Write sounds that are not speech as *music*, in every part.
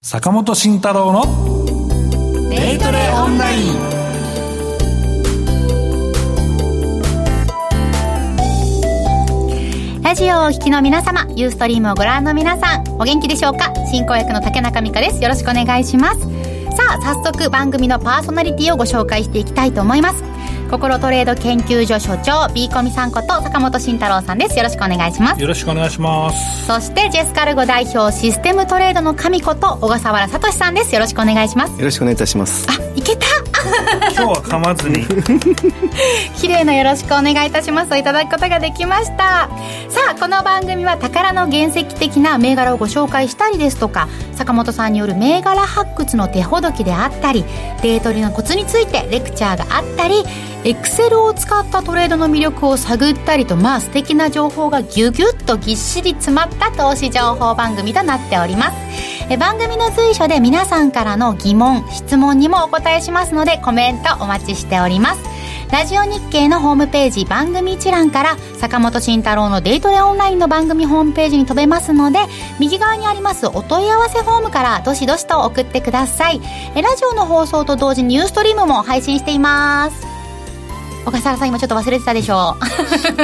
坂本慎太郎のデイトレオンラインラジオをお聞きの皆様、ユーストリームをご覧の皆さん、お元気でしょうか？進行役の竹中美香です。よろしくお願いします。さあ、早速番組のパーソナリティをご紹介していきたいと思います。心トレード研究所所長 B コミさんこと坂本慎太郎さんです。よろしくお願いします。よろしくお願いします。そしてジェスカルゴ代表システムトレードの神こと小笠原聡さんですよろしくお願いしますよろしくお願いいたしますあいけた今日は噛まずに。*laughs* 綺麗なよろしくお願いいたします。をいただくことができました。さあこの番組は宝の原石的な銘柄をご紹介したりですとか坂本さんによる銘柄発掘の手ほどきであったりデートリのコツについてレクチャーがあったりエクセルを使ったトレードの魅力を探ったりとまあ素敵な情報がギュギュッとぎっしり詰まった投資情報番組となっております。え番組の随所で皆さんからの疑問質問にもお答えしますのでコメントお待ちしております。ラジオ日経のホームページ番組一覧から坂本慎太郎のデイトレオンラインの番組ホームページに飛べますので右側にありますお問い合わせフォームからどしどしと送ってください。えラジオの放送と同時にニューストリームも配信しています。小笠原さん今ちょっと忘れてたでしょう。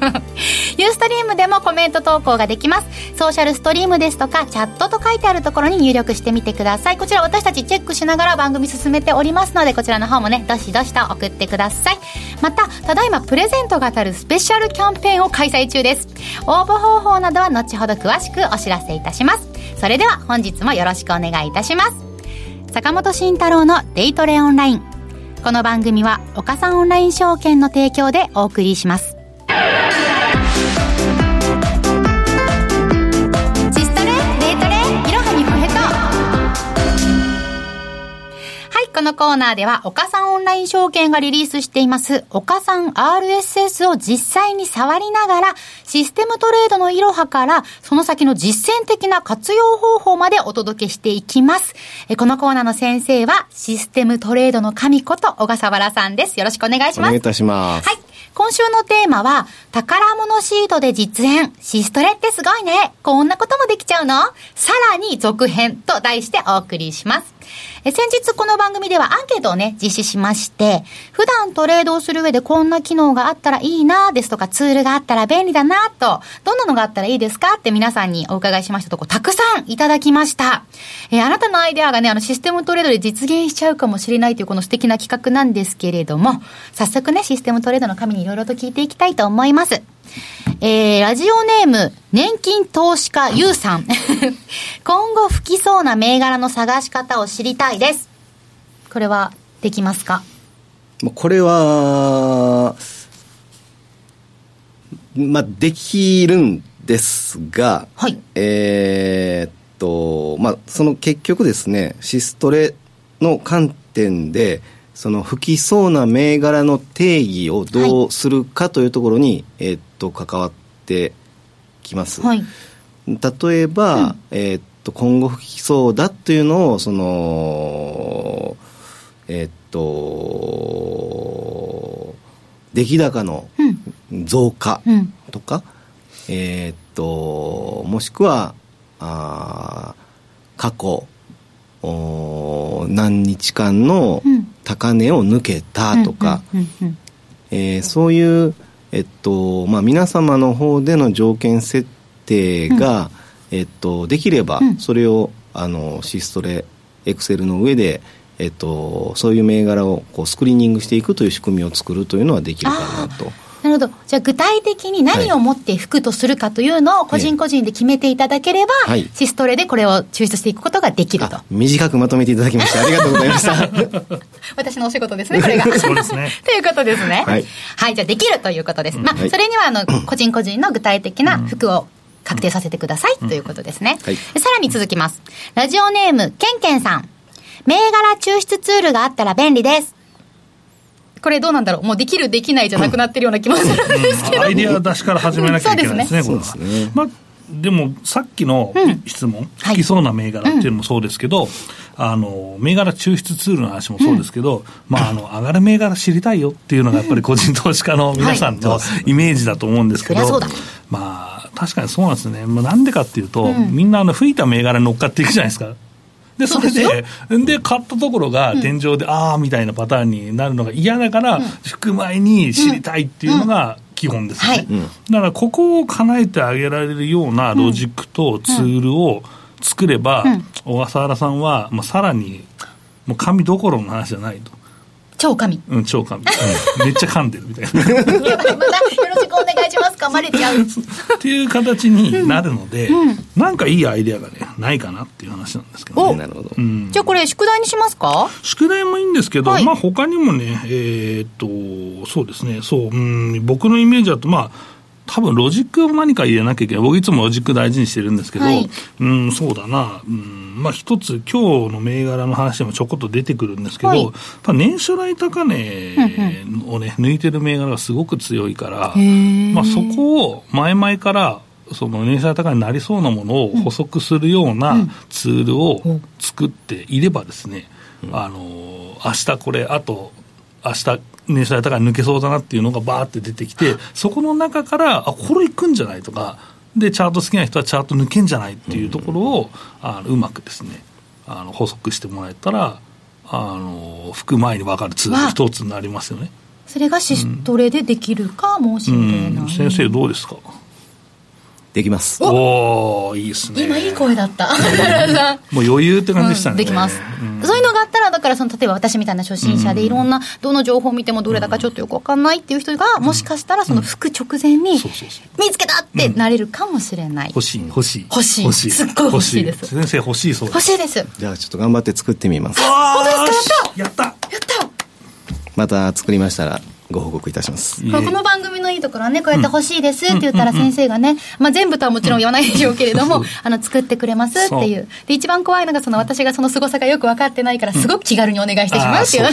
*laughs* ユーストリームでもコメント投稿ができます。ソーシャルストリームですとかチャットと書いてあるところに入力してみてください。こちら私たちチェックしながら番組進めておりますのでこちらの方もねどしどしと送ってください。またただいまプレゼントが当たるスペシャルキャンペーンを開催中です。応募方法などは後ほど詳しくお知らせいたします。それでは本日もよろしくお願いいたします。坂本慎太郎のデイトレオンライン。この番組は岡三オンライン証券の提供でお送りします。このコーナーでは、岡さんオンライン証券がリリースしています、岡さん RSS を実際に触りながら、システムトレードのいろはから、その先の実践的な活用方法までお届けしていきます。このコーナーの先生は、システムトレードの神こと小笠原さんです。よろしくお願いします。お願いいたします。はい。今週のテーマは、宝物シートで実演。シストレってすごいね。こんなこともできちゃうの？さらに続編と題してお送りします。え先日この番組ではアンケートをね、実施しまして、普段トレードをする上でこんな機能があったらいいなですとかツールがあったら便利だなと、どんなのがあったらいいですかって皆さんにお伺いしましたとこ、たくさんいただきました。えあなたのアイデアがね、あのシステムトレードで実現しちゃうかもしれないというこの素敵な企画なんですけれども、早速ね、システムトレードの神にいろいろと聞いていきたいと思います。えー、ラジオネーム、年金投資家ゆうさん。*laughs* 今後吹きそうな銘柄の探し方を知りたいです。これはできますか？これは、まあ、できるんですが、はい、えー、っと、まあ、その結局ですね、シストレの観点で、その不きそうな銘柄の定義をどうするかというところに、はい、えー、っと関わってきます。はい、例えば、うん、えー、っと今後不きそうだというのをそのえー、っと出来高の増加とか、うん、えー、っともしくはあ過去何日間の高値を抜けたとか、えそういう、えっとまあ、皆様の方での条件設定が、うん、えっと、できればそれをあのシストレエクセルの上で、えっと、そういう銘柄をこうスクリーニングしていくという仕組みを作るというのはできるかなと。なるほど。じゃあ具体的に何をもって服とするかというのを個人個人で決めていただければ、はい、シストレでこれを抽出していくことができると。短くまとめていただきましてありがとうございました。*laughs* 私のお仕事ですね、これが。そうですね。*laughs* ということですね。はい。はい、じゃあできるということです。まあ、それにはあの、個人個人の具体的な服を確定させてください、ということですね。はい、さらに続きます。ラジオネーム、ケンケンさん。銘柄抽出ツールがあったら便利です。これどうなんだろう？もうできるできないじゃなくなってるような気もするんですけど、うん、アイデア出しから始めなきゃいけないですね、これは。まあでもさっきの質問、うん、好きそうな銘柄っていうのもそうですけど、はい、あの銘柄抽出ツールの話もそうですけど、うん、まあ、あの上がる銘柄知りたいよっていうのがやっぱり個人投資家の皆さんの *laughs* イメージだと思うんですけど、はい、まあ確かにそうなんですね、まあ、なんでかっていうと、うん、みんなあの吹いた銘柄に乗っかっていくじゃないですか。で、それで、で、買ったところが天井で、ああみたいなパターンになるのが嫌だから、引く前に知りたいっていうのが、基本ですね、だからここを叶えてあげられるようなロジックとツールを作れば、小笠原さんは、まあ、さらにもう神どころの話じゃないと。超神。うん、超神。うん、めっちゃ噛んでるみたいな。*laughs* またよろしくお願いします。噛まれちゃう。*laughs* っていう形になるので、うん、なんかいいアイデアがね、ないかなっていう話なんですけどね。なるほど。うん、じゃあこれ、宿題にしますか？宿題もいいんですけど、はい、まあ他にもね、えー、っと、そうですね、そう、うん、僕のイメージだと、まあ、多分ロジックを何か入れなきゃいけない。僕いつもロジック大事にしてるんですけど、はい、うん、そうだな、うん、まあ一つ今日の銘柄の話でもちょこっと出てくるんですけど、はい、年初来高値をね、抜いてる銘柄がすごく強いから、まあそこを前々からその年初来高値になりそうなものを補足するようなツールを作っていればですね、あの、明日これ、あと、明日年収高い抜けそうだなっていうのがバーって出てきて、そこの中から、あ、これいくんじゃないとか、で、チャート好きな人はチャート抜けんじゃないっていうところを、あのうまくですね、あの補足してもらえたら、あの、吹く前に分かるツール一つになりますよね。それがシストレでできるかもしれない、うん、先生どうですか？できます。おおいいですね。今いい声だった。*laughs* もう余裕って感じでしたね。うん、できます、うん、そういうのがあったら、だからその、例えば私みたいな初心者でいろんな、どの情報を見てもどれだかちょっとよくわかんないっていう人が、もしかしたらその服直前に、見つけたってなれるかもしれない。欲しい、欲しい。欲しい。欲しい。すっごい欲しいです。先生欲しいそう欲しいです。じゃあちょっと頑張って作ってみます。本当ですか？やったやったやったまた作りましたら、ご報告いたします。この番組のいいところはね、こうやって欲しいですって言ったら先生がね、まあ全部とはもちろん言わないでしょうけれども、あの、作ってくれますっていう。で、一番怖いのが、その私がその凄さがよく分かってないから、すごく気軽にお願いしてしまうっていう。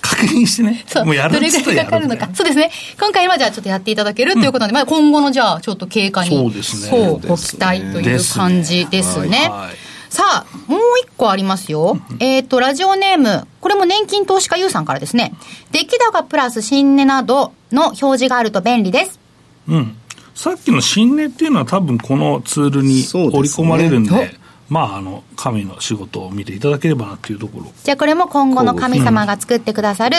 確認してね。そう。もうやるどれぐらいかかるのか。そうですね。今回はじゃあちょっとやっていただけるということなんで、まあ今後のじゃあちょっと経過に。そうですね。そう、ご期待という感じですね。はいさあ、もう一個ありますよ。えっ、と、ラジオネーム、これも年金投資家 U さんからですね。出来高プラス新値などの表示があると便利です。うん。さっきの新値っていうのは多分このツールに織り込まれるんで、でまあ、あの、神の仕事を見ていただければなっていうところ。じゃあこれも今後の神様が作ってくださる、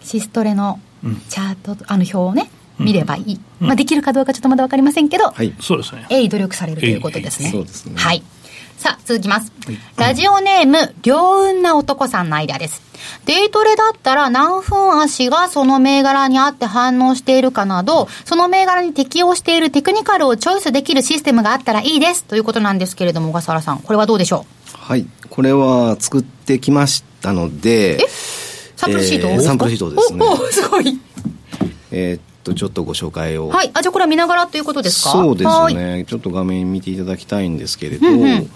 シストレのチャート、あの表をね、見ればいい。まあ、できるかどうかちょっとまだ分かりませんけど、はい、そうですね。鋭意努力されるということですね。そうですね。はい。さあ、続きます。ラジオネーム、良運な男さんのアイデアです。デイトレだったら何分足がその銘柄に合って反応しているかなど、その銘柄に適応しているテクニカルをチョイスできるシステムがあったらいいです。ということなんですけれども、小笠原さん、これはどうでしょう？はい。これは作ってきましたので、え？サンプルシート、えー、サンプルシートですね。おおすごい。えっと、ちょっとご紹介を。はい。あ、じゃあこれは見ながらということですか？そうですね。ちょっと画面見ていただきたいんですけれど、うんうん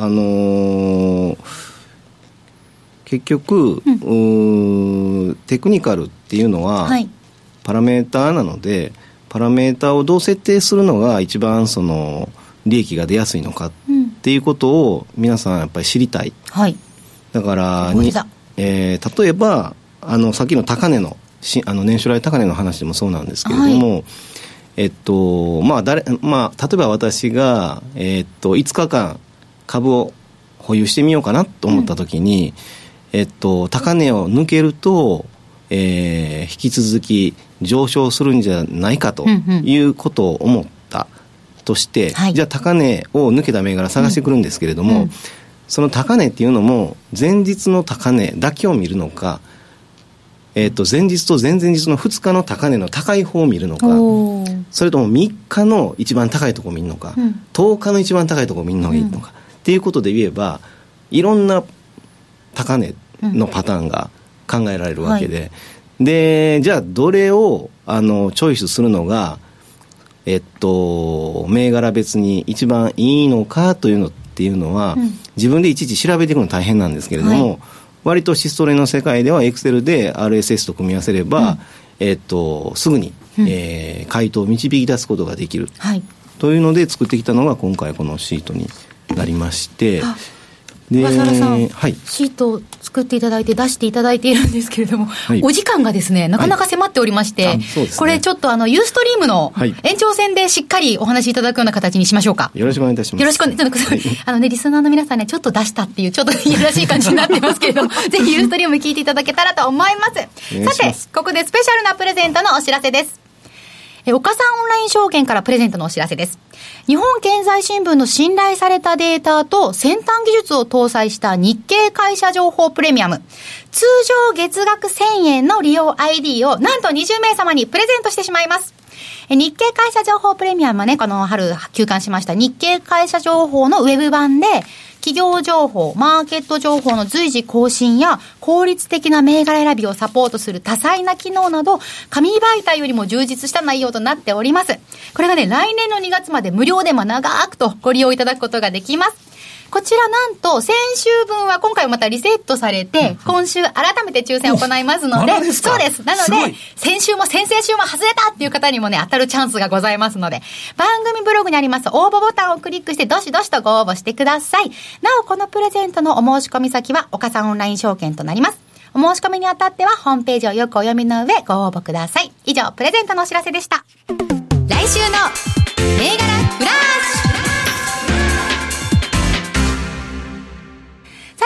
あのー、結局、うん、テクニカルっていうのは、はい、パラメーターなのでパラメーターをどう設定するのが一番その利益が出やすいのかっていうことを皆さんやっぱり知りたい、はい、だからに、えー、例えばあのさっきの高値のしあの年初来高値の話でもそうなんですけれども、はい。えっとまあ誰まあ、例えば私が、えっと、5日間株を保有してみようかなと思った時に、うん、えっと、高値を抜けると、えー、引き続き上昇するんじゃないかということを思ったとして、うんうん、じゃあ高値を抜けた銘柄探してくるんですけれども、うんうん、その高値っていうのも前日の高値だけを見るのか、えー、と前日と前々日の2日の高値の高い方を見るのかそれとも3日の一番高いところを見るのか、うん、10日の一番高いところを見るのがいいのか、っていうことで言えばいろんな高値のパターンが考えられるわけで、うんはい、でじゃあどれをあのチョイスするのがえっと銘柄別に一番いいのかというのっていうのは、うん、自分でいちいち調べていくの大変なんですけれども、はい、割とシストレの世界ではエクセルで RSS と組み合わせれば、うん、えっとすぐに、うん、えー、回答を導き出すことができる、はい、というので作ってきたのが今回このシートになりまして。で、小笠原さん、はい、シートを作作っていただいて出していただいているんですけれども、はい、お時間がですね、なかなか迫っておりまして、はいね、これちょっとあの、ユーストリームの延長戦でしっかりお話しいただくような形にしましょうか。よろしくお願いいたします。よろしくお願いします。はい、あのね、リスナーの皆さんね、ちょっと出したっていう、ちょっといやらしい感じになってますけれども、*laughs* ぜひユーストリーム聞いていただけたらと思います。さて、ここでスペシャルなプレゼントのお知らせです。え、岡さんオンライン証券からプレゼントのお知らせです。日本経済新聞の信頼されたデータと先端技術を搭載した日経会社情報プレミアム。通常月額1000円の利用 ID をなんと20名様にプレゼントしてしまいます。日経会社情報プレミアムはね、この春休館しました日経会社情報のウェブ版で、企業情報、マーケット情報の随時更新や効率的な銘柄選びをサポートする多彩な機能など、紙媒体よりも充実した内容となっております。これがね、来年の2月まで無料でも長くとご利用いただくことができます。こちらなんと、先週分は今回またリセットされて、今週改めて抽選を行いますので、ま、そうです。なので、先週も先々週も外れたっていう方にもね、当たるチャンスがございますので、番組ブログにあります応募ボタンをクリックして、どしどしとご応募してください。なお、このプレゼントのお申し込み先は、岡さんオンライン証券となります。お申し込みにあたっては、ホームページをよくお読みの上、ご応募ください。以上、プレゼントのお知らせでした。来週の銘柄フラッシュ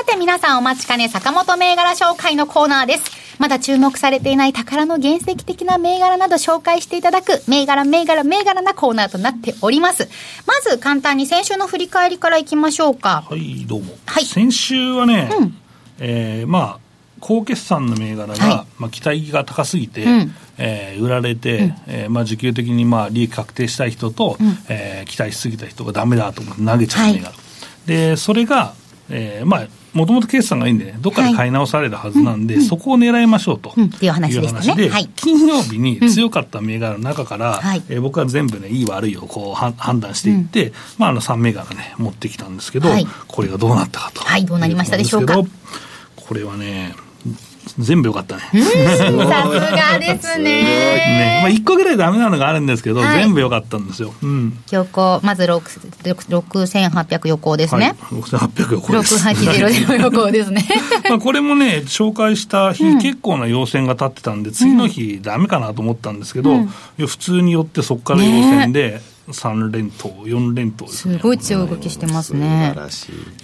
さて皆さんお待ちかね坂本銘柄紹介のコーナーです。まだ注目されていない宝の原石的な銘柄など紹介していただく銘柄銘柄銘柄なコーナーとなっております。まず簡単に先週の振り返りからいきましょうか。はい、どうも。はい。先週はね、うん、えー、まあ、高決算の銘柄が、はい、まあ、期待が高すぎて、うん、えー、売られて、うん、えー、まあ、需給的にまあ利益確定したい人と、うん、えー、期待しすぎた人がダメだと思って投げちゃう銘柄、はい、でそれが、えー、まあもともと決算がいいんでね、どっかで買い直されるはずなんで、はい、そこを狙いましょうと、うん、いう話で、ね。はい、金曜日に強かった銘柄の中から、うん、えー、僕は全部ね、いい悪いをこう判断していって、うん、まあ、あの3銘柄ね、持ってきたんですけど、はい、これがどうなったかと。はい、どうなりましたでしょうか？これはね、全部よかったね。*laughs* さすがですね。ね。まあ、1個ぐらいダメなのがあるんですけど、はい、全部よかったんですよ。うん。横、まず6800横ですね。はい、6800横です。6800横ですね。*laughs* まあ、これもね、紹介した日、うん、結構な陽線が立ってたんで、次の日、ダメかなと思ったんですけど、うん、普通によってそこから陽線で、ね3連投、4連投ですね。すごい強い動きしてますね。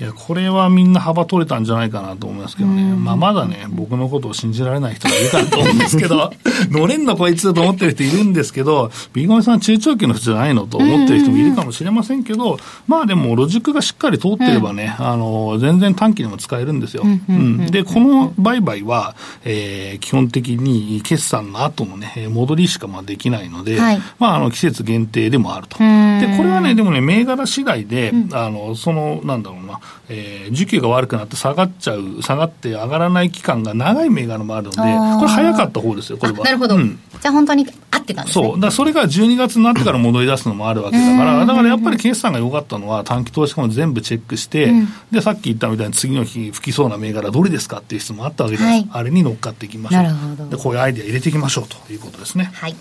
いや、これはみんな幅取れたんじゃないかなと思いますけどね。まあ、まだね、僕のことを信じられない人がいるかと思うんですけど、*laughs* 乗れんのこいつと思ってる人いるんですけど、ビーゴメさん中長期の人じゃないのと思ってる人もいるかもしれませんけど、まあでも、ロジックがしっかり通ってればね、あの、全然短期でも使えるんですよ。うん。で、この売買は、えー、基本的に決算の後のね、戻りしかまあできないので、はい、まあ、あの、季節限定でもあると。で、これはね、でもね、銘柄次第で、うん、あの、その、なんだろうな、えー、需給が悪くなって下がっちゃう、下がって上がらない期間が長い銘柄もあるので、これ早かった方ですよ、これは。なるほど。うん、じゃあ本当に合ってたんですね。そう。だそれが12月になってから戻り出すのもあるわけだから、だからやっぱり決算が良かったのは短期投資家も全部チェックして、うん、で、さっき言ったみたいに次の日吹きそうな銘柄どれですかっていう質問あったわけです。はい、あれに乗っかっていきましょう。なるほど。で、こういうアイディア入れていきましょうということですね。はい。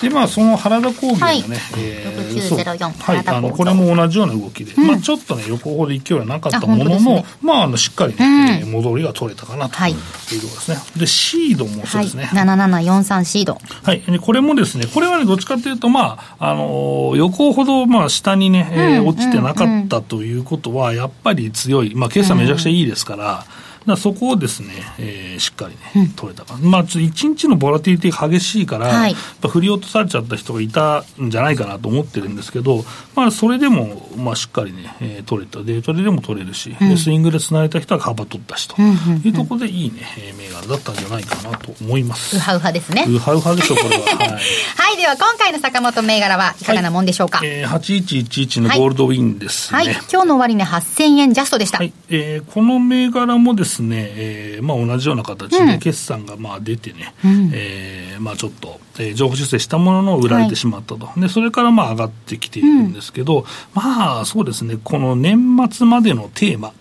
でまあその原田工業のね、はいえー、はい、あのこれも同じような動きで、うん、まあちょっとね横方で勢いはなかったものの、ね、まああのしっかりね、うん、戻りが取れたかなというところですね。でシードもそうですね。七七四三シード。はい。でこれもですね、これはねどっちかというとまああの横ほどまあ下にね、えー、落ちてなかったということはやっぱり強い。まあ決算めちゃくちゃいいですから。うんだそこをですね、えー、しっかりね、取れたかまあ、一日のボラティリティが激しいから、はい、振り落とされちゃった人がいたんじゃないかなと思ってるんですけど、まあ、それでも、まあ、しっかりね、えー、取れた、デートででも取れるし、うん、スイングでつないだ人は幅取ったしというところで、いいね、銘柄だったんじゃないかなと思います。うはうはですね。うはうはでしょ、これは。*laughs* はい、はい、では今回の坂本銘柄はいかがなもんでしょうか？はい、えー、8111のゴールドウィンですね。はい、はい、今日の終値8000円ジャストでした。はい、えー、この銘柄もですね、えーまあ、同じような形で、うん、決算がまあ出てね、うん、えー、まあ、ちょっと、えー、情報修正したものの売られてしまったと、はい、でそれからまあ上がってきているんですけど、うん、まあそうですね、この年末までのテーマ、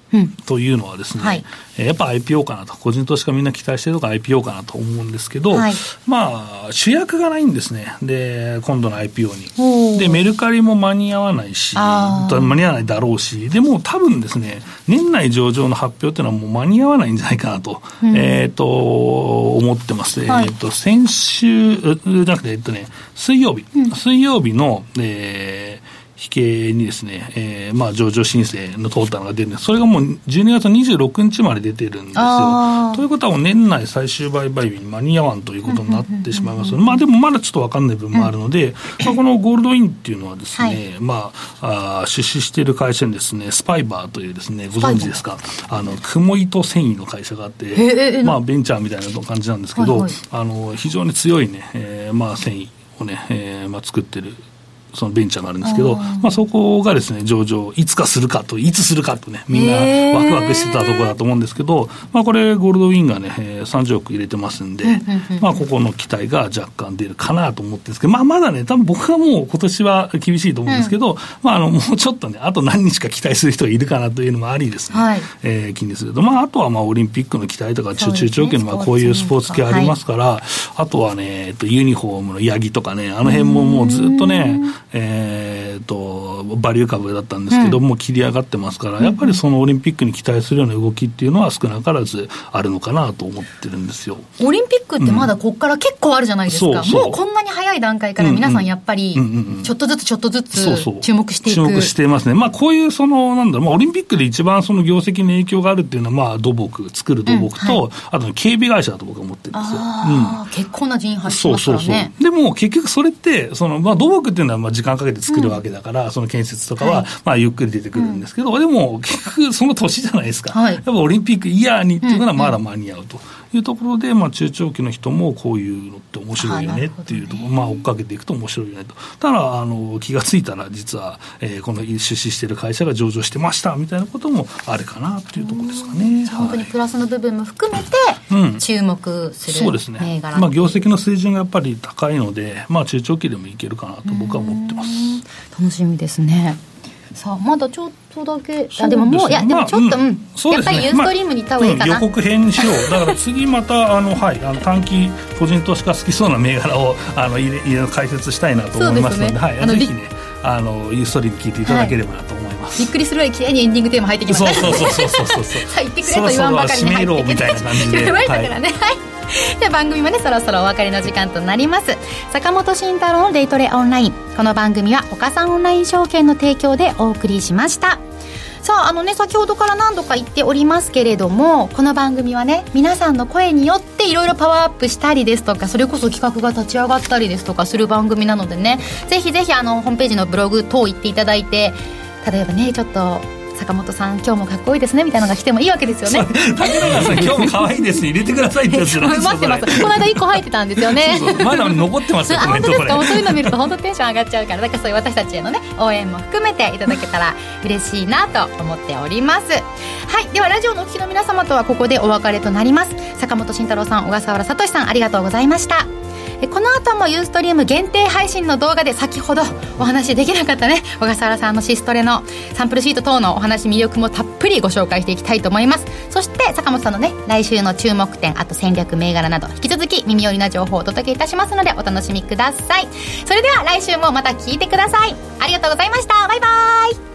というのはですね、うんはい、やっぱ IPO かなと、個人投資家みんな期待してるのが IPO かなと思うんですけど、はい、まあ、主役がないんですね。で、今度の IPO に。で、メルカリも間に合わないし、間に合わないだろうし、でも多分ですね、年内上場の発表っていうのはもう間に合わないんじゃないかなと、うん、えっ、ー、と、思ってます。はい、えっ、と、先週、じゃなくて、えっとね、水曜日、うん、水曜日の、えー、引けにですね、えー、まあ上場申請の通ったのが出るんです。それがもう12月26日まで出てるんですよ。ということはもう年内最終売買日に間に合わんということになってしまいますまあでもまだちょっと分かんない部分もあるので、まあ、このゴールドインっていうのはですね、はい、まああ出資している会社にですね、スパイバーというですね、ご存知ですか、あの、雲糸繊維の会社があって、まあベンチャーみたいな感じなんですけど、はいはい、あの、非常に強いね、えー、まあ繊維をね、えー、まあ作ってるそのベンチャーがあるんですけど、まあ、そこがですね、上場、いつかするかと、いつするかとね、みんなワクワクしてたところだと思うんですけど、まあ、これ、ゴールドウィンがね、30億入れてますんで、まあ、ここの期待が若干出るかなと思ってるんですけど、まあ、まだね、多分僕はもう今年は厳しいと思うんですけど、うん、まあ、あの、もうちょっとね、あと何日か期待する人がいるかなというのもありですね、はい、えー、気にすると、まあ、あとはまあ、オリンピックの期待とか、中中長期のまあこういうスポーツ系ありますから、はい、あとはね、えっと、ユニフォームのヤギとかね、あの辺ももうずっとね、えーえーと、バリュー株だったんですけど、うん、もう切り上がってますから、やっぱりそのオリンピックに期待するような動きっていうのは少なからずあるのかなと思ってるんですよ。オリンピックってまだここから結構あるじゃないですか、うん、もうこんなに早い段階から皆さんやっぱり、ちょっとずつちょっとずつ注目していく、注目してますね、まあ、こういうその、なんだろう、まあ、オリンピックで一番その業績に影響があるっていうのは、まあ、土木、作る土木と、うんはい、あと警備会社だと僕は思ってるんですよ。うん、結構な人員発しますからね。そうそうそう。でも結局それって、そのまあ、土木っていうのはまあ時間かけて作るわけだから、その建設とかは、まあ、ゆっくり出てくるんですけど、でも結局その年じゃないですか。やっぱオリンピックイヤーにっていうのはまだ間に合うと。いうところで、まあ、中長期の人もこういうのって面白いよねっていうところ、ね、まあ、追っかけていくと面白いよねと。ただ、あの、気がついたら、実は、えー、この出資している会社が上場してましたみたいなこともあるかなっていうところですかね。本当にプラスの部分も含めて、注目する、そうですね。まあ、業績の水準がやっぱり高いので、まあ、中長期でもいけるかなと僕は思ってます。楽しみですね。さあまだちょっとだけ。あでももういやでもちょっと、うん、やっぱりユーストリームに行った方がいいかな、予告編にしよう。だから次またあのはいあの短期個人投資家好きそうな銘柄をあの入れ解説したいなと思いますのではい、ぜひねあのユーストリーム聞いていただければなと思います、びっくりするぐらい綺麗にエンディングテーマ入ってきましたそうそうそうそうそうそう入 *laughs* ってくれと言わんばかりに入ってきて。みたい *laughs* な感じでましたからね。はい *laughs* で番組もねそろそろお別れの時間となります。坂本慎太郎のデイトレオンライン。この番組は岡さんオンライン証券の提供でお送りしました。さああのね先ほどから何度か言っておりますけれどもこの番組はね皆さんの声によっていろいろパワーアップしたりですとかそれこそ企画が立ち上がったりですとかする番組なのでねぜひぜひあのホームページのブログ等行っていただいて例えばねちょっと坂本さん今日もかっこいいですねみたいなのが来てもいいわけですよね。竹中さん *laughs* 今日も可愛いです入れてくださいってやつじゃないですか *laughs* 待ってます。この間1個入ってたんですよね。まだ残ってますよあ本当ですか？もうそういうの見ると本当テンション上がっちゃうから。だからそういう私たちへのね応援も含めていただけたら嬉しいなと思っております。はいではラジオのお聞きの皆様とはここでお別れとなります。坂本慎太郎さん小笠原聡さんありがとうございましたこの後もユーストリーム限定配信の動画で先ほどお話できなかったね。小笠原さんのシストレのサンプルシート等のお話魅力もたっぷりご紹介していきたいと思います。そして坂本さんのね来週の注目点あと戦略銘柄など引き続き耳寄りな情報をお届けいたしますのでお楽しみください。それでは来週もまた聞いてください。ありがとうございました。バイバイ。